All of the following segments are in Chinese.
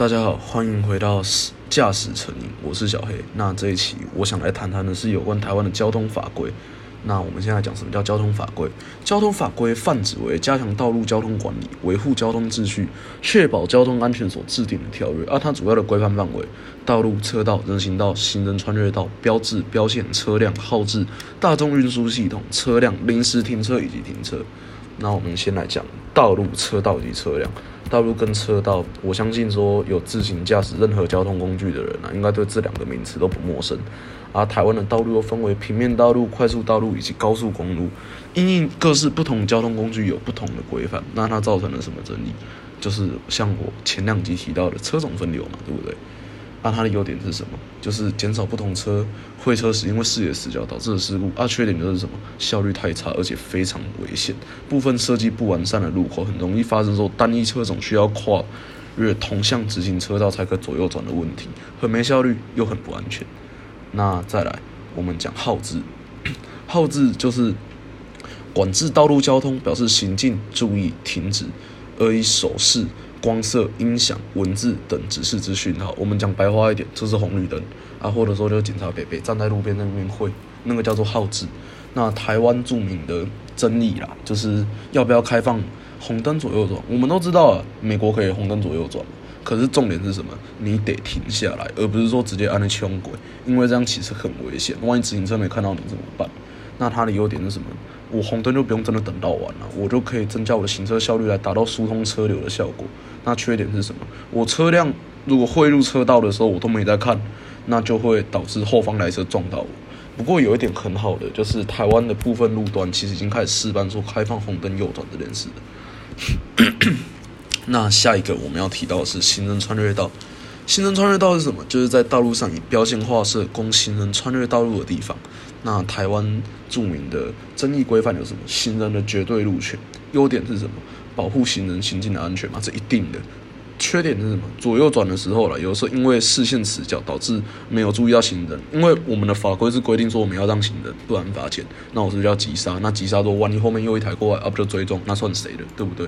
大家好，欢迎回到驾驶成瘾，我是小黑。那这一期我想来谈谈的是有关台湾的交通法规。那我们现在讲什么叫交通法规？交通法规泛指为加强道路交通管理、维护交通秩序、确保交通安全所制定的条约。而它主要的规范范围：道路、车道、人行道、行人穿越道、标志、标线、车辆、号志、大众运输系统、车辆、临时停车以及停车。那我们先来讲道路、车道及车辆。道路跟车道，我相信说有自行驾驶任何交通工具的人啊，应该对这两个名词都不陌生。而台湾的道路又分为平面道路、快速道路以及高速公路，因应各式不同交通工具有不同的规范，那它造成了什么争议？就是像我前两集提到的车种分流嘛，对不对？那它的优点是什么？就是减少不同车会车时因为视野死角导致的事故。啊，缺点就是什么？效率太差，而且非常危险。部分设计不完善的路口，很容易发生说单一车种需要跨越同向直行车道才可左右转的问题，很没效率又很不安全。那再来，我们讲号字，号字就是管制道路交通，表示行进注意停止，而以手势。光色、音响、文字等指示资讯号，我们讲白话一点，这是红绿灯啊，或者说就警察北北站在路边那边会，那个叫做号志。那台湾著名的争议啦，就是要不要开放红灯左右转。我们都知道啊，美国可以红灯左右转，可是重点是什么？你得停下来，而不是说直接按那枪轨，因为这样其实很危险，万一自行车没看到你怎么办？那它的优点是什么？我红灯就不用真的等到完了，我就可以增加我的行车效率，来达到疏通车流的效果。那缺点是什么？我车辆如果汇入车道的时候，我都没在看，那就会导致后方来车撞到我。不过有一点很好的，就是台湾的部分路段其实已经开始试办说开放红灯右转这件事 那下一个我们要提到的是行人穿越道。行人穿越道是什么？就是在道路上以标线画设供行人穿越道路的地方。那台湾著名的争议规范有什么？行人的绝对路权。优点是什么？保护行人行进的安全嘛，这一定的。缺点是什么？左右转的时候了，有时候因为视线死角导致没有注意到行人。因为我们的法规是规定说我们要让行人，不然罚钱。那我是要急刹，那急刹说万一后面又一台过来，啊不就追撞，那算谁的？对不对？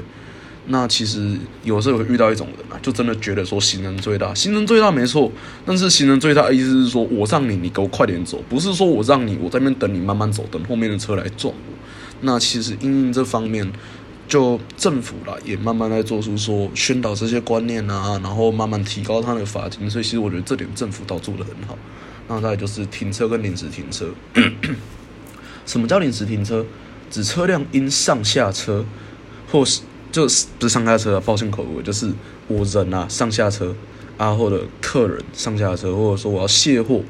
那其实有时候会遇到一种人啊，就真的觉得说行人最大，行人最大没错，但是行人最大的意思是说我让你，你给我快点走，不是说我让你，我在那边等你慢慢走，等后面的车来撞我。那其实因这方面。就政府啦，也慢慢在做出说宣导这些观念啊，然后慢慢提高它的罚金，所以其实我觉得这点政府倒做的很好。那再就是停车跟临时停车，什么叫临时停车？指车辆因上下车，或是就是不是上下车啊，抱歉口误，就是我人啊上下车啊，或者客人上下车，或者说我要卸货，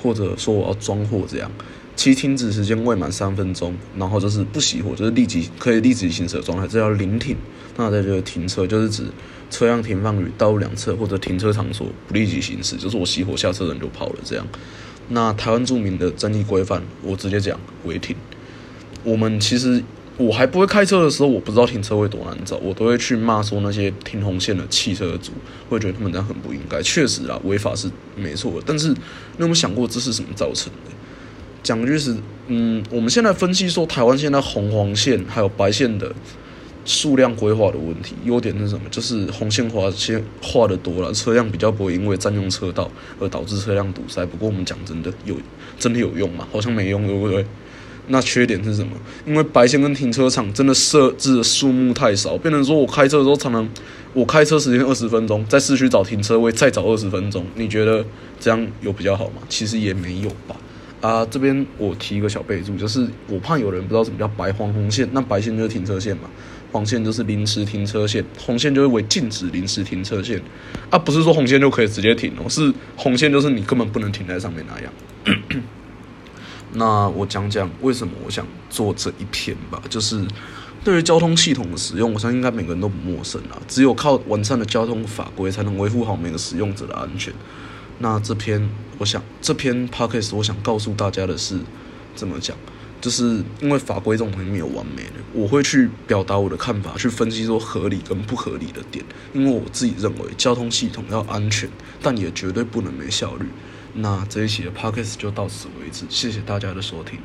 或者说我要装货这样。其停止时间未满三分钟，然后就是不熄火，就是立即可以立即行驶的状态，这叫临停。那在这个停车，就是指车辆停放于道路两侧或者停车场所不立即行驶，就是我熄火下车人就跑了这样。那台湾著名的争议规范，我直接讲违停。我们其实我还不会开车的时候，我不知道停车位多难找，我都会去骂说那些停红线的汽车主，会觉得他们这样很不应该。确实啊，违法是没错，但是你有没有想过这是什么造成的？讲句实，嗯，我们现在分析说，台湾现在红黄线还有白线的数量规划的问题，优点是什么？就是红线划线画的多了，车辆比较不会因为占用车道而导致车辆堵塞。不过我们讲真的，有真的有用吗？好像没用，对不对？那缺点是什么？因为白线跟停车场真的设置的数目太少，变成说我开车的时候常常，我开车时间二十分钟，在市区找停车位再找二十分钟，你觉得这样有比较好吗？其实也没有吧。啊，这边我提一个小备注，就是我怕有人不知道什么叫白黄红线，那白线就是停车线嘛，黄线就是临时停车线，红线就是为禁止临时停车线，啊，不是说红线就可以直接停哦，是红线就是你根本不能停在上面那样。那我讲讲为什么我想做这一篇吧，就是对于交通系统的使用，我相信应该每个人都不陌生啊，只有靠完善的交通法规，才能维护好每个使用者的安全。那这篇，我想这篇 podcast 我想告诉大家的是，怎么讲？就是因为法规这种东西没有完美的，我会去表达我的看法，去分析说合理跟不合理的点。因为我自己认为交通系统要安全，但也绝对不能没效率。那这一期的 podcast 就到此为止，谢谢大家的收听。